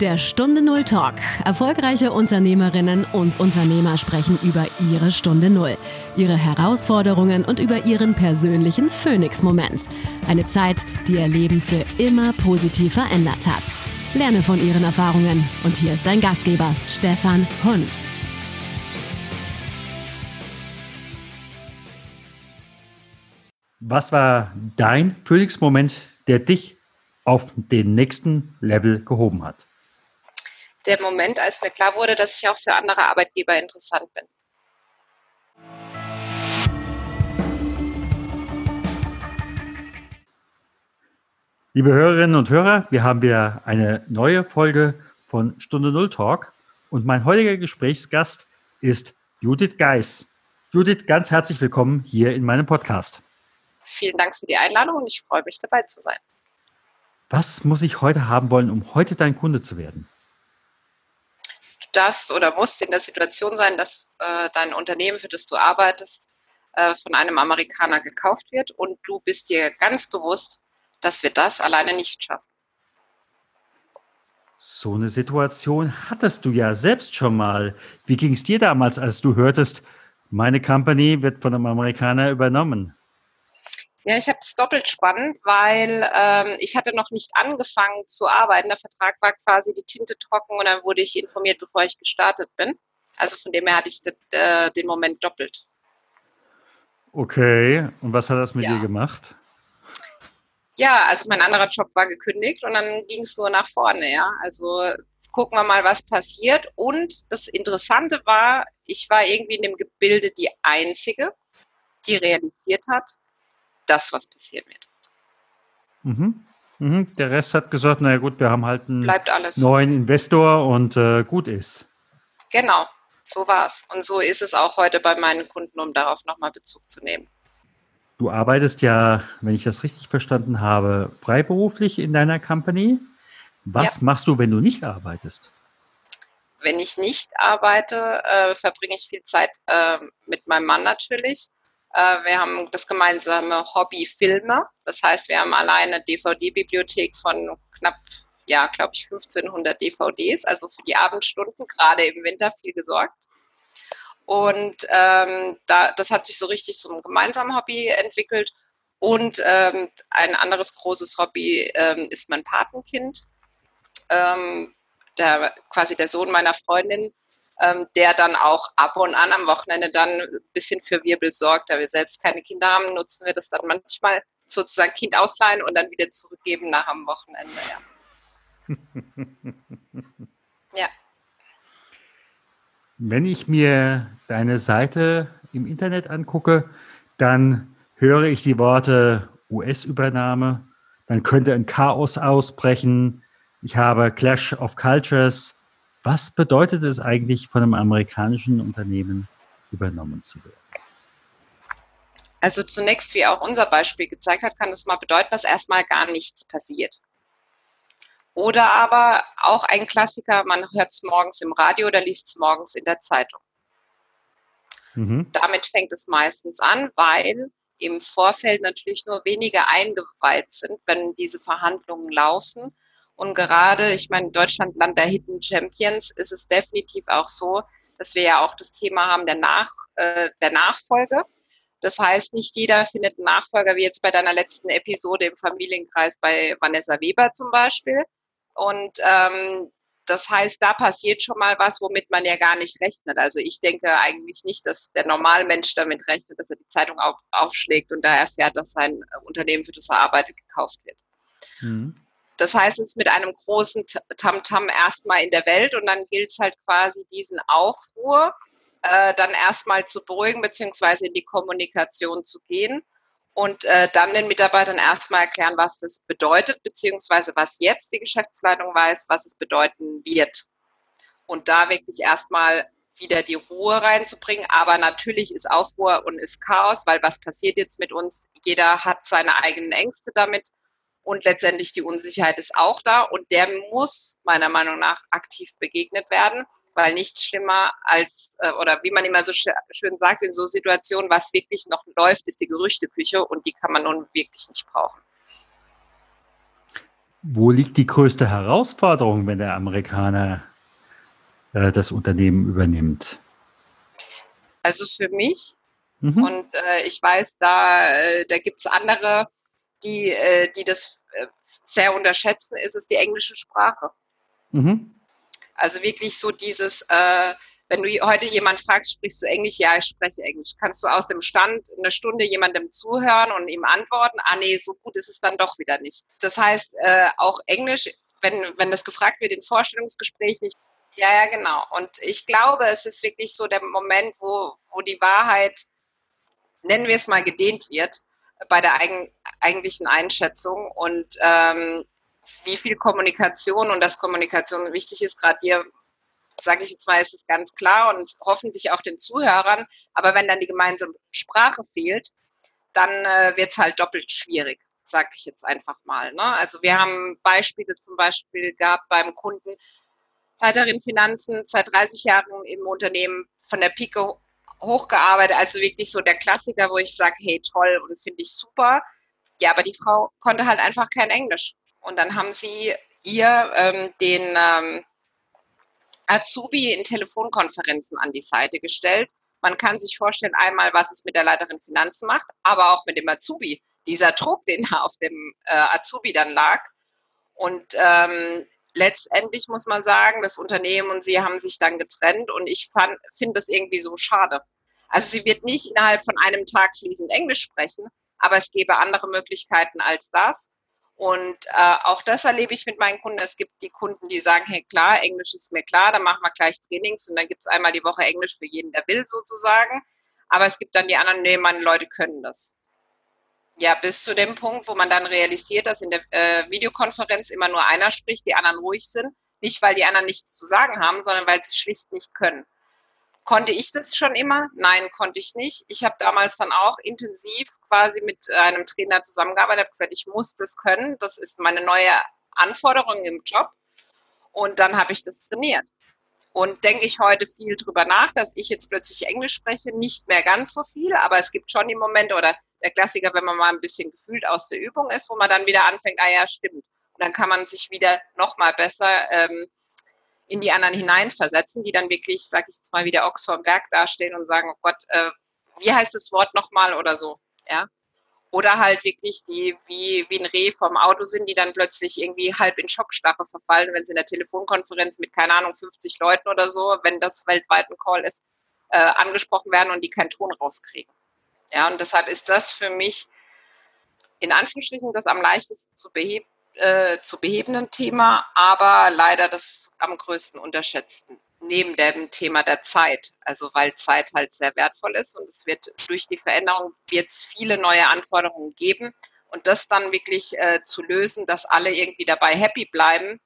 Der Stunde Null Talk. Erfolgreiche Unternehmerinnen und Unternehmer sprechen über ihre Stunde Null, ihre Herausforderungen und über ihren persönlichen Phoenix-Moment. Eine Zeit, die ihr Leben für immer positiv verändert hat. Lerne von ihren Erfahrungen. Und hier ist dein Gastgeber, Stefan Hund. Was war dein Phoenix-Moment, der dich auf den nächsten Level gehoben hat? Der Moment, als mir klar wurde, dass ich auch für andere Arbeitgeber interessant bin. Liebe Hörerinnen und Hörer, wir haben wieder eine neue Folge von Stunde Null Talk und mein heutiger Gesprächsgast ist Judith Geis. Judith, ganz herzlich willkommen hier in meinem Podcast. Vielen Dank für die Einladung und ich freue mich dabei zu sein. Was muss ich heute haben wollen, um heute dein Kunde zu werden? Darfst oder musst in der Situation sein, dass äh, dein Unternehmen, für das du arbeitest, äh, von einem Amerikaner gekauft wird und du bist dir ganz bewusst, dass wir das alleine nicht schaffen. So eine Situation hattest du ja selbst schon mal. Wie ging es dir damals, als du hörtest, meine Company wird von einem Amerikaner übernommen? Ja, ich habe es doppelt spannend, weil ähm, ich hatte noch nicht angefangen zu arbeiten. Der Vertrag war quasi die Tinte trocken und dann wurde ich informiert, bevor ich gestartet bin. Also von dem her hatte ich äh, den Moment doppelt. Okay, und was hat das mit ja. dir gemacht? Ja, also mein anderer Job war gekündigt und dann ging es nur nach vorne, ja. Also gucken wir mal, was passiert. Und das Interessante war, ich war irgendwie in dem Gebilde die Einzige, die realisiert hat, das, was passieren wird. Mhm. Mhm. Der Rest hat gesagt, naja gut, wir haben halt einen alles. neuen Investor und äh, gut ist. Genau, so war es. Und so ist es auch heute bei meinen Kunden, um darauf nochmal Bezug zu nehmen. Du arbeitest ja, wenn ich das richtig verstanden habe, freiberuflich in deiner Company. Was ja. machst du, wenn du nicht arbeitest? Wenn ich nicht arbeite, äh, verbringe ich viel Zeit äh, mit meinem Mann natürlich. Äh, wir haben das gemeinsame Hobby Filme. Das heißt, wir haben alleine DVD-Bibliothek von knapp, ja, glaube ich, 1500 DVDs, also für die Abendstunden, gerade im Winter viel gesorgt. Und ähm, da, das hat sich so richtig zum gemeinsamen Hobby entwickelt. Und ähm, ein anderes großes Hobby ähm, ist mein Patenkind. Ähm, der, quasi der Sohn meiner Freundin, ähm, der dann auch ab und an am Wochenende dann ein bisschen für Wirbel sorgt. Da wir selbst keine Kinder haben, nutzen wir das dann manchmal sozusagen Kind ausleihen und dann wieder zurückgeben nach am Wochenende. Ja. ja. Wenn ich mir deine Seite im Internet angucke, dann höre ich die Worte US-Übernahme, dann könnte ein Chaos ausbrechen. Ich habe Clash of Cultures, was bedeutet es eigentlich, von einem amerikanischen Unternehmen übernommen zu werden? Also zunächst, wie auch unser Beispiel gezeigt hat, kann das mal bedeuten, dass erstmal gar nichts passiert. Oder aber auch ein Klassiker, man hört es morgens im Radio oder liest es morgens in der Zeitung. Mhm. Damit fängt es meistens an, weil im Vorfeld natürlich nur wenige eingeweiht sind, wenn diese Verhandlungen laufen und gerade, ich meine, Deutschland, Land der Hidden Champions, ist es definitiv auch so, dass wir ja auch das Thema haben der, Nach, äh, der Nachfolge. Das heißt, nicht jeder findet einen Nachfolger, wie jetzt bei deiner letzten Episode im Familienkreis bei Vanessa Weber zum Beispiel. Und ähm, das heißt, da passiert schon mal was, womit man ja gar nicht rechnet. Also ich denke eigentlich nicht, dass der Normalmensch damit rechnet, dass er die Zeitung auf, aufschlägt und da erfährt, dass sein Unternehmen, für das er arbeitet, gekauft wird. Mhm. Das heißt, es ist mit einem großen Tamtam erstmal in der Welt und dann gilt es halt quasi diesen Aufruhr äh, dann erstmal zu beruhigen beziehungsweise in die Kommunikation zu gehen und äh, dann den Mitarbeitern erstmal erklären, was das bedeutet beziehungsweise was jetzt die Geschäftsleitung weiß, was es bedeuten wird. Und da wirklich erstmal wieder die Ruhe reinzubringen. Aber natürlich ist Aufruhr und ist Chaos, weil was passiert jetzt mit uns? Jeder hat seine eigenen Ängste damit und letztendlich die Unsicherheit ist auch da und der muss meiner Meinung nach aktiv begegnet werden, weil nichts schlimmer als, äh, oder wie man immer so schön sagt, in so Situationen, was wirklich noch läuft, ist die Gerüchteküche und die kann man nun wirklich nicht brauchen. Wo liegt die größte Herausforderung, wenn der Amerikaner äh, das Unternehmen übernimmt? Also für mich, mhm. und äh, ich weiß, da, äh, da gibt es andere, die, äh, die das äh, sehr unterschätzen, ist es die englische Sprache. Mhm. Also wirklich so dieses, äh, wenn du heute jemand fragst, sprichst du Englisch? Ja, ich spreche Englisch. Kannst du aus dem Stand eine Stunde jemandem zuhören und ihm antworten? Ah nee, so gut ist es dann doch wieder nicht. Das heißt, äh, auch Englisch, wenn, wenn das gefragt wird in Vorstellungsgesprächen, ja, ja, genau. Und ich glaube, es ist wirklich so der Moment, wo, wo die Wahrheit, nennen wir es mal, gedehnt wird bei der eigen, eigentlichen Einschätzung. Und ähm, wie viel Kommunikation und dass Kommunikation wichtig ist, gerade dir sage ich jetzt mal, ist es ganz klar und hoffentlich auch den Zuhörern. Aber wenn dann die gemeinsame Sprache fehlt, dann äh, wird es halt doppelt schwierig, sage ich jetzt einfach mal. Ne? Also wir haben Beispiele zum Beispiel gehabt beim Kunden, Leiterin Finanzen, seit 30 Jahren im Unternehmen von der Pike hochgearbeitet, also wirklich so der Klassiker, wo ich sage, hey, toll und finde ich super. Ja, aber die Frau konnte halt einfach kein Englisch. Und dann haben sie ihr ähm, den ähm, Azubi in Telefonkonferenzen an die Seite gestellt. Man kann sich vorstellen, einmal, was es mit der Leiterin Finanzen macht, aber auch mit dem Azubi. Dieser Druck, den da auf dem äh, Azubi dann lag. Und ähm, letztendlich muss man sagen, das Unternehmen und sie haben sich dann getrennt und ich finde das irgendwie so schade. Also sie wird nicht innerhalb von einem Tag fließend Englisch sprechen, aber es gäbe andere Möglichkeiten als das. Und äh, auch das erlebe ich mit meinen Kunden. Es gibt die Kunden, die sagen, hey klar, Englisch ist mir klar, dann machen wir gleich Trainings und dann gibt es einmal die Woche Englisch für jeden, der will sozusagen. Aber es gibt dann die anderen, nee, meine Leute können das. Ja, bis zu dem Punkt, wo man dann realisiert, dass in der äh, Videokonferenz immer nur einer spricht, die anderen ruhig sind. Nicht, weil die anderen nichts zu sagen haben, sondern weil sie schlicht nicht können. Konnte ich das schon immer? Nein, konnte ich nicht. Ich habe damals dann auch intensiv quasi mit einem Trainer zusammengearbeitet, habe gesagt, ich muss das können. Das ist meine neue Anforderung im Job. Und dann habe ich das trainiert. Und denke ich heute viel drüber nach, dass ich jetzt plötzlich Englisch spreche, nicht mehr ganz so viel, aber es gibt schon die Momente oder der Klassiker, wenn man mal ein bisschen gefühlt aus der Übung ist, wo man dann wieder anfängt, ah ja, stimmt. Und dann kann man sich wieder noch mal besser ähm, in die anderen hineinversetzen, die dann wirklich, sag ich jetzt mal, wie der Ochs vorm Berg dastehen und sagen, oh Gott, äh, wie heißt das Wort nochmal oder so, ja. Oder halt wirklich die, wie, wie ein Reh vom Auto sind, die dann plötzlich irgendwie halb in Schockstarre verfallen, wenn sie in der Telefonkonferenz mit, keine Ahnung, 50 Leuten oder so, wenn das weltweit ein Call ist, äh, angesprochen werden und die keinen Ton rauskriegen. Ja, und deshalb ist das für mich in Anführungsstrichen das am leichtesten zu beheben, äh, zu behebenden Thema, aber leider das am größten unterschätzten. Neben dem Thema der Zeit, also weil Zeit halt sehr wertvoll ist und es wird durch die Veränderung wird viele neue Anforderungen geben und das dann wirklich äh, zu lösen, dass alle irgendwie dabei happy bleiben,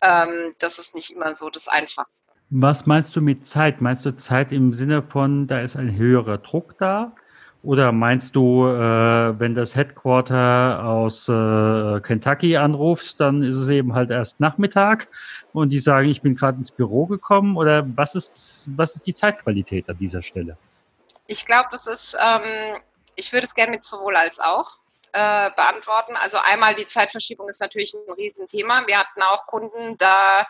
ähm, das ist nicht immer so das Einfachste. Was meinst du mit Zeit? Meinst du Zeit im Sinne von, da ist ein höherer Druck da? Oder meinst du, äh, wenn das Headquarter aus äh, Kentucky anruft, dann ist es eben halt erst Nachmittag und die sagen, ich bin gerade ins Büro gekommen? Oder was ist, was ist die Zeitqualität an dieser Stelle? Ich glaube, das ist, ähm, ich würde es gerne mit sowohl als auch äh, beantworten. Also einmal die Zeitverschiebung ist natürlich ein Riesenthema. Wir hatten auch Kunden, da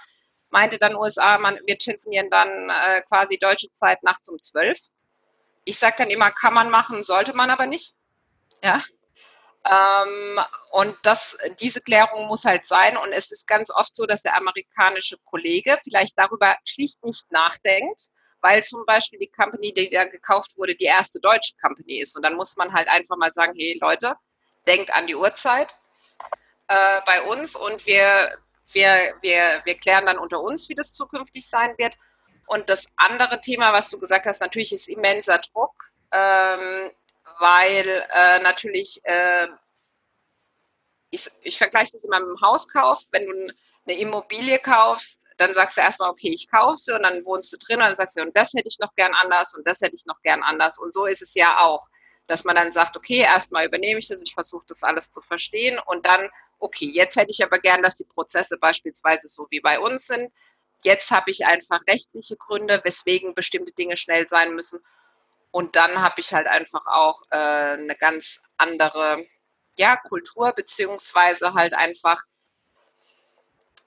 meinte dann USA, man, wir telefonieren dann äh, quasi deutsche Zeit nachts um zwölf ich sage dann immer, kann man machen, sollte man aber nicht. Ja. Ähm, und das, diese Klärung muss halt sein. Und es ist ganz oft so, dass der amerikanische Kollege vielleicht darüber schlicht nicht nachdenkt, weil zum Beispiel die Company, die da gekauft wurde, die erste deutsche Company ist. Und dann muss man halt einfach mal sagen, hey Leute, denkt an die Uhrzeit äh, bei uns und wir, wir, wir, wir klären dann unter uns, wie das zukünftig sein wird. Und das andere Thema, was du gesagt hast, natürlich ist immenser Druck, ähm, weil äh, natürlich, äh, ich, ich vergleiche das immer mit dem Hauskauf, wenn du eine Immobilie kaufst, dann sagst du erstmal, okay, ich kaufe sie und dann wohnst du drin und dann sagst du, und das hätte ich noch gern anders und das hätte ich noch gern anders. Und so ist es ja auch, dass man dann sagt, okay, erstmal übernehme ich das, ich versuche das alles zu verstehen und dann, okay, jetzt hätte ich aber gern, dass die Prozesse beispielsweise so wie bei uns sind, Jetzt habe ich einfach rechtliche Gründe, weswegen bestimmte Dinge schnell sein müssen. Und dann habe ich halt einfach auch äh, eine ganz andere ja, Kultur, beziehungsweise halt einfach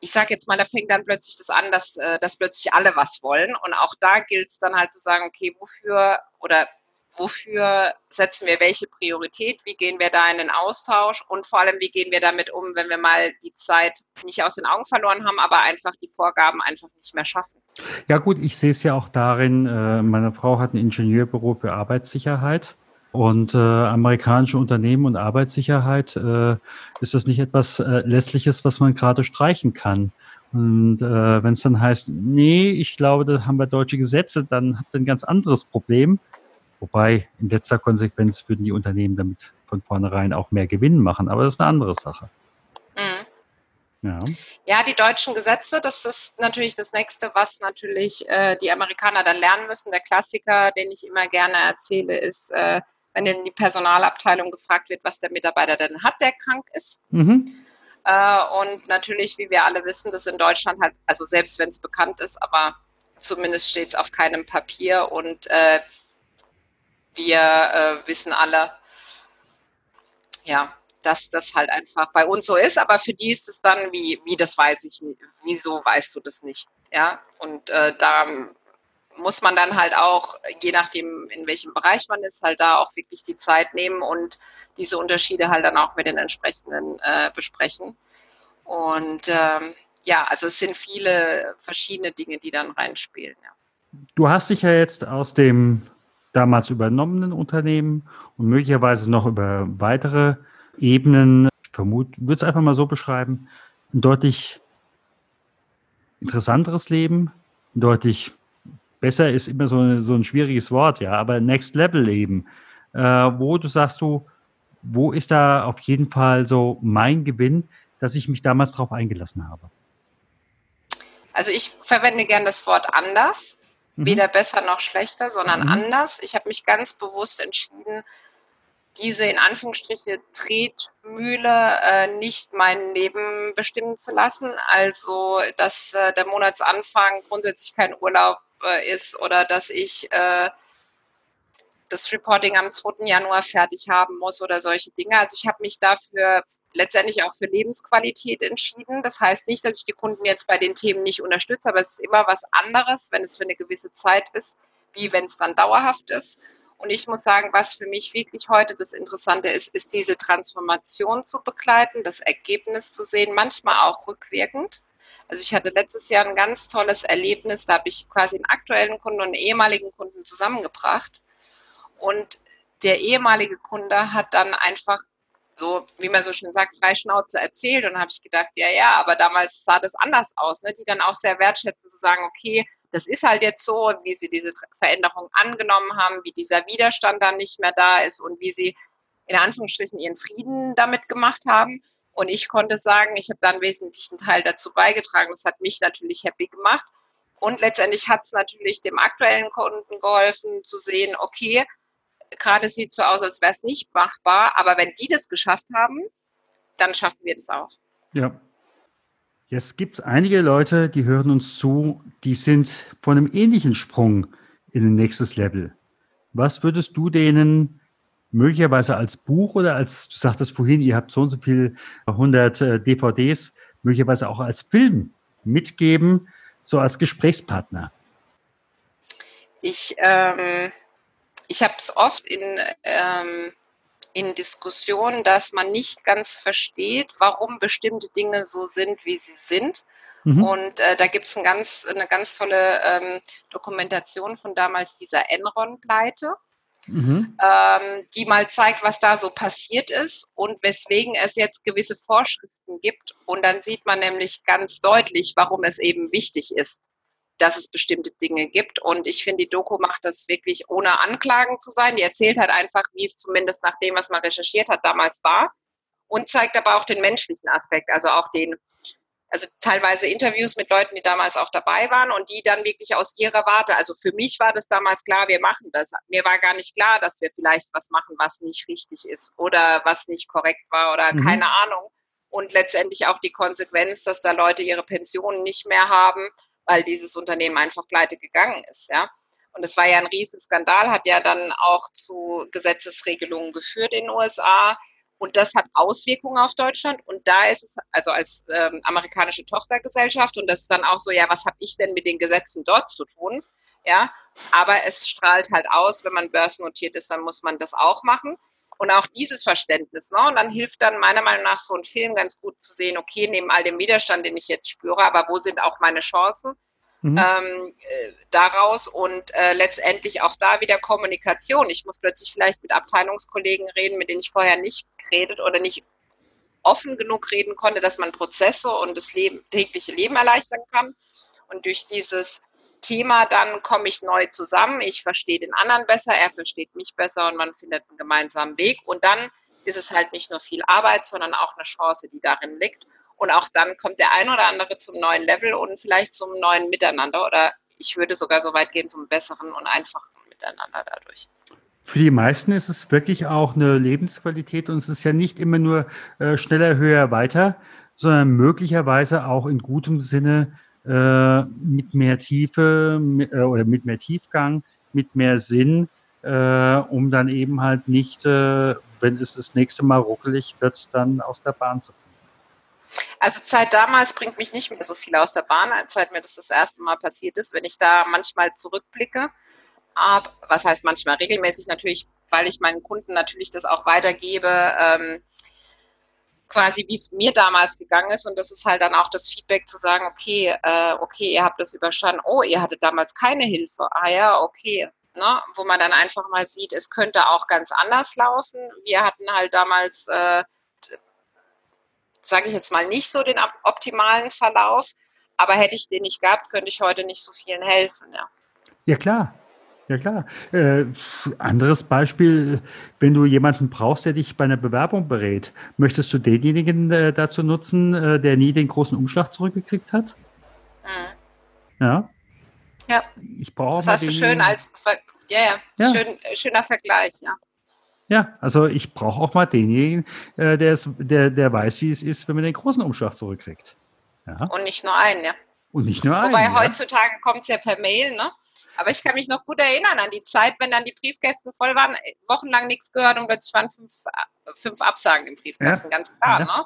ich sage jetzt mal, da fängt dann plötzlich das an, dass, äh, dass plötzlich alle was wollen. Und auch da gilt es dann halt zu sagen, okay, wofür oder wofür setzen wir welche Priorität, wie gehen wir da in den Austausch und vor allem, wie gehen wir damit um, wenn wir mal die Zeit nicht aus den Augen verloren haben, aber einfach die Vorgaben einfach nicht mehr schaffen. Ja gut, ich sehe es ja auch darin, äh, meine Frau hat ein Ingenieurbüro für Arbeitssicherheit. Und äh, amerikanische Unternehmen und Arbeitssicherheit äh, ist das nicht etwas äh, Lässliches, was man gerade streichen kann. Und äh, wenn es dann heißt, nee, ich glaube, da haben wir deutsche Gesetze, dann habt ihr ein ganz anderes Problem. Wobei in letzter Konsequenz würden die Unternehmen damit von vornherein auch mehr Gewinn machen, aber das ist eine andere Sache. Mhm. Ja. ja, die deutschen Gesetze, das ist natürlich das Nächste, was natürlich äh, die Amerikaner dann lernen müssen. Der Klassiker, den ich immer gerne erzähle, ist, äh, wenn in die Personalabteilung gefragt wird, was der Mitarbeiter denn hat, der krank ist. Mhm. Äh, und natürlich, wie wir alle wissen, das in Deutschland halt, also selbst wenn es bekannt ist, aber zumindest steht es auf keinem Papier und äh, wir äh, wissen alle, ja, dass das halt einfach bei uns so ist, aber für die ist es dann, wie, wie das weiß ich nicht, wieso weißt du das nicht? Ja, und äh, da muss man dann halt auch, je nachdem, in welchem Bereich man ist, halt da auch wirklich die Zeit nehmen und diese Unterschiede halt dann auch mit den entsprechenden äh, besprechen. Und ähm, ja, also es sind viele verschiedene Dinge, die dann reinspielen. Ja. Du hast dich ja jetzt aus dem damals übernommenen Unternehmen und möglicherweise noch über weitere Ebenen, ich vermute, würde es einfach mal so beschreiben, ein deutlich interessanteres Leben, ein deutlich besser ist immer so, so ein schwieriges Wort, ja, aber Next Level Leben, äh, wo du sagst du, wo ist da auf jeden Fall so mein Gewinn, dass ich mich damals darauf eingelassen habe? Also ich verwende gern das Wort anders. Weder besser noch schlechter, sondern mhm. anders. Ich habe mich ganz bewusst entschieden, diese in Anführungsstriche Tretmühle äh, nicht mein Leben bestimmen zu lassen. Also, dass äh, der Monatsanfang grundsätzlich kein Urlaub äh, ist oder dass ich äh, das Reporting am 2. Januar fertig haben muss oder solche Dinge. Also ich habe mich dafür letztendlich auch für Lebensqualität entschieden. Das heißt nicht, dass ich die Kunden jetzt bei den Themen nicht unterstütze, aber es ist immer was anderes, wenn es für eine gewisse Zeit ist, wie wenn es dann dauerhaft ist. Und ich muss sagen, was für mich wirklich heute das Interessante ist, ist diese Transformation zu begleiten, das Ergebnis zu sehen, manchmal auch rückwirkend. Also ich hatte letztes Jahr ein ganz tolles Erlebnis, da habe ich quasi einen aktuellen Kunden und einen ehemaligen Kunden zusammengebracht. Und der ehemalige Kunde hat dann einfach so, wie man so schön sagt, Freischnauze erzählt. Und dann habe ich gedacht, ja, ja, aber damals sah das anders aus. Ne? Die dann auch sehr wertschätzen zu sagen, okay, das ist halt jetzt so, wie sie diese Veränderung angenommen haben, wie dieser Widerstand dann nicht mehr da ist und wie sie in Anführungsstrichen ihren Frieden damit gemacht haben. Und ich konnte sagen, ich habe da einen wesentlichen Teil dazu beigetragen. Das hat mich natürlich happy gemacht. Und letztendlich hat es natürlich dem aktuellen Kunden geholfen zu sehen, okay, gerade sieht so aus, als wäre es nicht machbar, aber wenn die das geschafft haben, dann schaffen wir das auch. Ja. Jetzt gibt es einige Leute, die hören uns zu, die sind von einem ähnlichen Sprung in ein nächstes Level. Was würdest du denen möglicherweise als Buch oder als, du sagtest vorhin, ihr habt so und so viel 100 äh, DVDs, möglicherweise auch als Film mitgeben, so als Gesprächspartner? Ich, ähm, ich habe es oft in, ähm, in Diskussionen, dass man nicht ganz versteht, warum bestimmte Dinge so sind, wie sie sind. Mhm. Und äh, da gibt es ein ganz, eine ganz tolle ähm, Dokumentation von damals dieser Enron-Pleite mhm. ähm, die mal zeigt, was da so passiert ist und weswegen es jetzt gewisse Vorschriften gibt. Und dann sieht man nämlich ganz deutlich, warum es eben wichtig ist, dass es bestimmte Dinge gibt. Und ich finde, die Doku macht das wirklich ohne Anklagen zu sein. Die erzählt halt einfach, wie es zumindest nach dem, was man recherchiert hat, damals war. Und zeigt aber auch den menschlichen Aspekt, also auch den also teilweise Interviews mit Leuten, die damals auch dabei waren und die dann wirklich aus ihrer Warte, also für mich war das damals klar, wir machen das. Mir war gar nicht klar, dass wir vielleicht was machen, was nicht richtig ist oder was nicht korrekt war oder mhm. keine Ahnung. Und letztendlich auch die Konsequenz, dass da Leute ihre Pensionen nicht mehr haben, weil dieses Unternehmen einfach pleite gegangen ist, ja. Und es war ja ein Riesenskandal, hat ja dann auch zu Gesetzesregelungen geführt in den USA Und das hat Auswirkungen auf Deutschland. Und da ist es, also als ähm, amerikanische Tochtergesellschaft, und das ist dann auch so, ja, was habe ich denn mit den Gesetzen dort zu tun? Ja, aber es strahlt halt aus, wenn man börsennotiert ist, dann muss man das auch machen. Und auch dieses Verständnis. Ne? Und dann hilft dann meiner Meinung nach so ein Film ganz gut zu sehen, okay, neben all dem Widerstand, den ich jetzt spüre, aber wo sind auch meine Chancen? mhm. ähm, äh, daraus und äh, letztendlich auch da wieder Kommunikation. Ich muss plötzlich vielleicht mit Abteilungskollegen reden, mit denen ich vorher nicht geredet oder nicht offen genug reden konnte, dass man Prozesse und das Leben, tägliche Leben erleichtern kann. Und durch dieses Thema dann komme ich neu zusammen. Ich verstehe den anderen besser, er versteht mich besser und man findet einen gemeinsamen Weg. Und dann ist es halt nicht nur viel Arbeit, sondern auch eine Chance, die darin liegt. Und auch dann kommt der ein oder andere zum neuen Level und vielleicht zum neuen Miteinander oder ich würde sogar so weit gehen zum besseren und einfachen Miteinander dadurch. Für die meisten ist es wirklich auch eine Lebensqualität und es ist ja nicht immer nur äh, schneller, höher, weiter, sondern möglicherweise auch in gutem Sinne äh, mit mehr Tiefe mit, äh, oder mit mehr Tiefgang, mit mehr Sinn, äh, um dann eben halt nicht, äh, wenn es das nächste Mal ruckelig wird, dann aus der Bahn zu kommen. Also Zeit damals bringt mich nicht mehr so viel aus der Bahn, seit mir das das erste Mal passiert ist. Wenn ich da manchmal zurückblicke, ab, was heißt manchmal regelmäßig natürlich, weil ich meinen Kunden natürlich das auch weitergebe, ähm, quasi wie es mir damals gegangen ist und das ist halt dann auch das Feedback zu sagen, okay, äh, okay, ihr habt das überstanden, oh, ihr hattet damals keine Hilfe, ah ja, okay, ne? wo man dann einfach mal sieht, es könnte auch ganz anders laufen. Wir hatten halt damals äh, sage ich jetzt mal, nicht so den optimalen Verlauf. Aber hätte ich den nicht gehabt, könnte ich heute nicht so vielen helfen. Ja, ja klar. Ja klar. Äh, anderes Beispiel, wenn du jemanden brauchst, der dich bei einer Bewerbung berät, möchtest du denjenigen äh, dazu nutzen, äh, der nie den großen Umschlag zurückgekriegt hat? Mhm. Ja. Ja. Ich brauche das hast du schön als ja, ja, ja. Schön, schöner Vergleich, ja. Ja, also ich brauche auch mal denjenigen, äh, der, der weiß, wie es ist, wenn man den großen Umschlag zurückkriegt. Ja. Und nicht nur einen, ja. Und nicht nur einen. Wobei heutzutage kommt es ja per Mail, ne? Aber ich kann mich noch gut erinnern an die Zeit, wenn dann die Briefkästen voll waren, wochenlang nichts gehört und plötzlich waren fünf, fünf Absagen im Briefkasten, ja. ganz klar, ja. ne?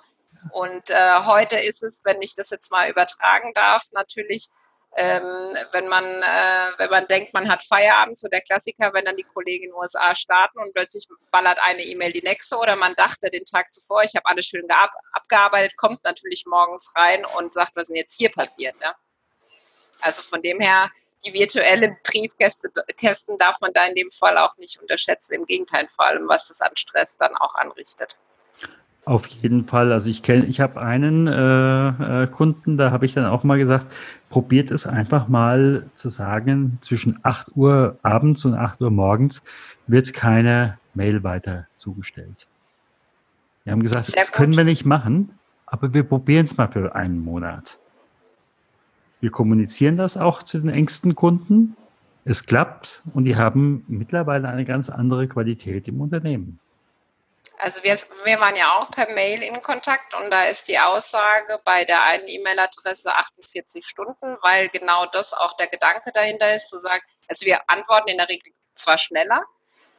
Und äh, heute ist es, wenn ich das jetzt mal übertragen darf, natürlich ähm, wenn man äh, wenn man denkt, man hat Feierabend, so der Klassiker, wenn dann die Kollegen in den USA starten und plötzlich ballert eine E-Mail die nächste oder man dachte den Tag zuvor, ich habe alles schön abgearbeitet, kommt natürlich morgens rein und sagt, was ist denn jetzt hier passiert. Ja? Also von dem her, die virtuelle Briefkästen darf man da in dem Fall auch nicht unterschätzen. Im Gegenteil, vor allem was das an Stress dann auch anrichtet. Auf jeden Fall. Also ich kenne, ich habe einen äh, äh, Kunden, da habe ich dann auch mal gesagt, probiert es einfach mal zu sagen, zwischen 8 Uhr abends und 8 Uhr morgens wird keine Mail weiter zugestellt. Wir haben gesagt, Sehr das gut. können wir nicht machen, aber wir probieren es mal für einen Monat. Wir kommunizieren das auch zu den engsten Kunden. Es klappt und die haben mittlerweile eine ganz andere Qualität im Unternehmen. Also wir, wir waren ja auch per Mail in Kontakt und da ist die Aussage bei der einen E-Mail-Adresse 48 Stunden, weil genau das auch der Gedanke dahinter ist, zu sagen, also wir antworten in der Regel zwar schneller,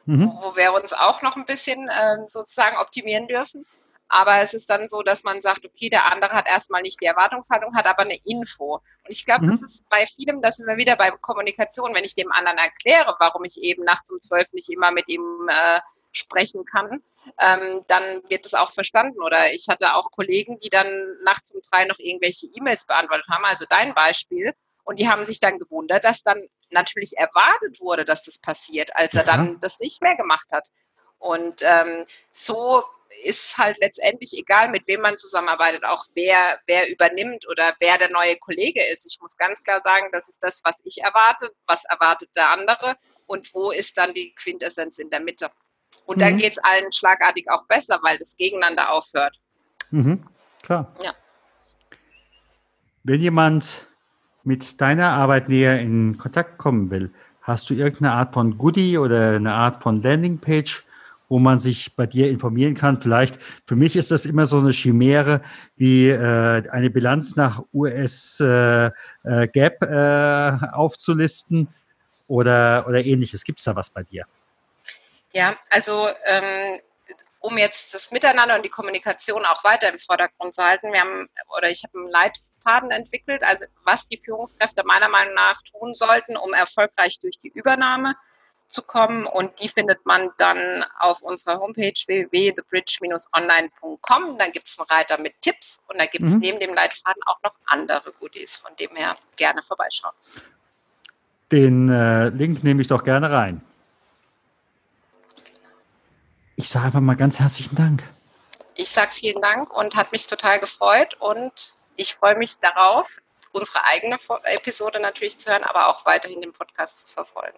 mhm. wo wir uns auch noch ein bisschen äh, sozusagen optimieren dürfen, aber es ist dann so, dass man sagt, okay, der andere hat erstmal nicht die Erwartungshaltung, hat aber eine Info. Und ich glaube, mhm. das ist bei vielem, das sind wir wieder bei Kommunikation, wenn ich dem anderen erkläre, warum ich eben nachts um zwölf nicht immer mit ihm äh, sprechen kann, ähm, dann wird es auch verstanden. Oder ich hatte auch Kollegen, die dann nachts um drei noch irgendwelche E-Mails beantwortet haben, also dein Beispiel. Und die haben sich dann gewundert, dass dann natürlich erwartet wurde, dass das passiert, als er dann das nicht mehr gemacht hat. Und ähm, so ist halt letztendlich egal, mit wem man zusammenarbeitet, auch wer, wer übernimmt oder wer der neue Kollege ist. Ich muss ganz klar sagen, das ist das, was ich erwarte, was erwartet der andere und wo ist dann die Quintessenz in der Mitte. Und mhm. dann geht es allen schlagartig auch besser, weil das gegeneinander aufhört. Mhm. Klar. Ja. Wenn jemand mit deiner Arbeit näher in Kontakt kommen will, hast du irgendeine Art von Goodie oder eine Art von Landingpage, wo man sich bei dir informieren kann? Vielleicht, für mich ist das immer so eine Chimäre, wie äh, eine Bilanz nach US äh, äh, Gap äh, aufzulisten oder, oder ähnliches. Gibt es da was bei dir? Ja, also ähm, um jetzt das Miteinander und die Kommunikation auch weiter im Vordergrund zu halten, wir haben oder ich habe einen Leitfaden entwickelt, also was die Führungskräfte meiner Meinung nach tun sollten, um erfolgreich durch die Übernahme zu kommen. Und die findet man dann auf unserer Homepage www.thebridge-online.com. Dann gibt es einen Reiter mit Tipps und da gibt es mhm. neben dem Leitfaden auch noch andere Goodies, von dem her gerne vorbeischauen. Den äh, Link nehme ich doch gerne rein. Ich sage einfach mal ganz herzlichen Dank. Ich sage vielen Dank und hat mich total gefreut und ich freue mich darauf, unsere eigene Episode natürlich zu hören, aber auch weiterhin den Podcast zu verfolgen.